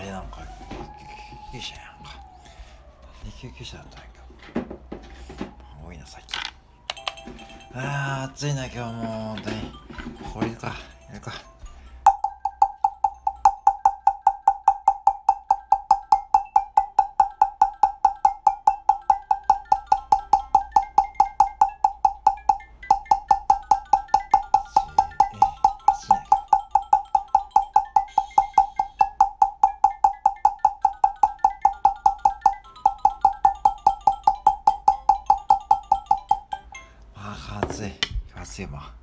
れなんか救急車やんか。なんで救急車だったんや多いな最近。あー暑いな今日もう本当に。これるか。やるか。ああ暑い。暑いわ。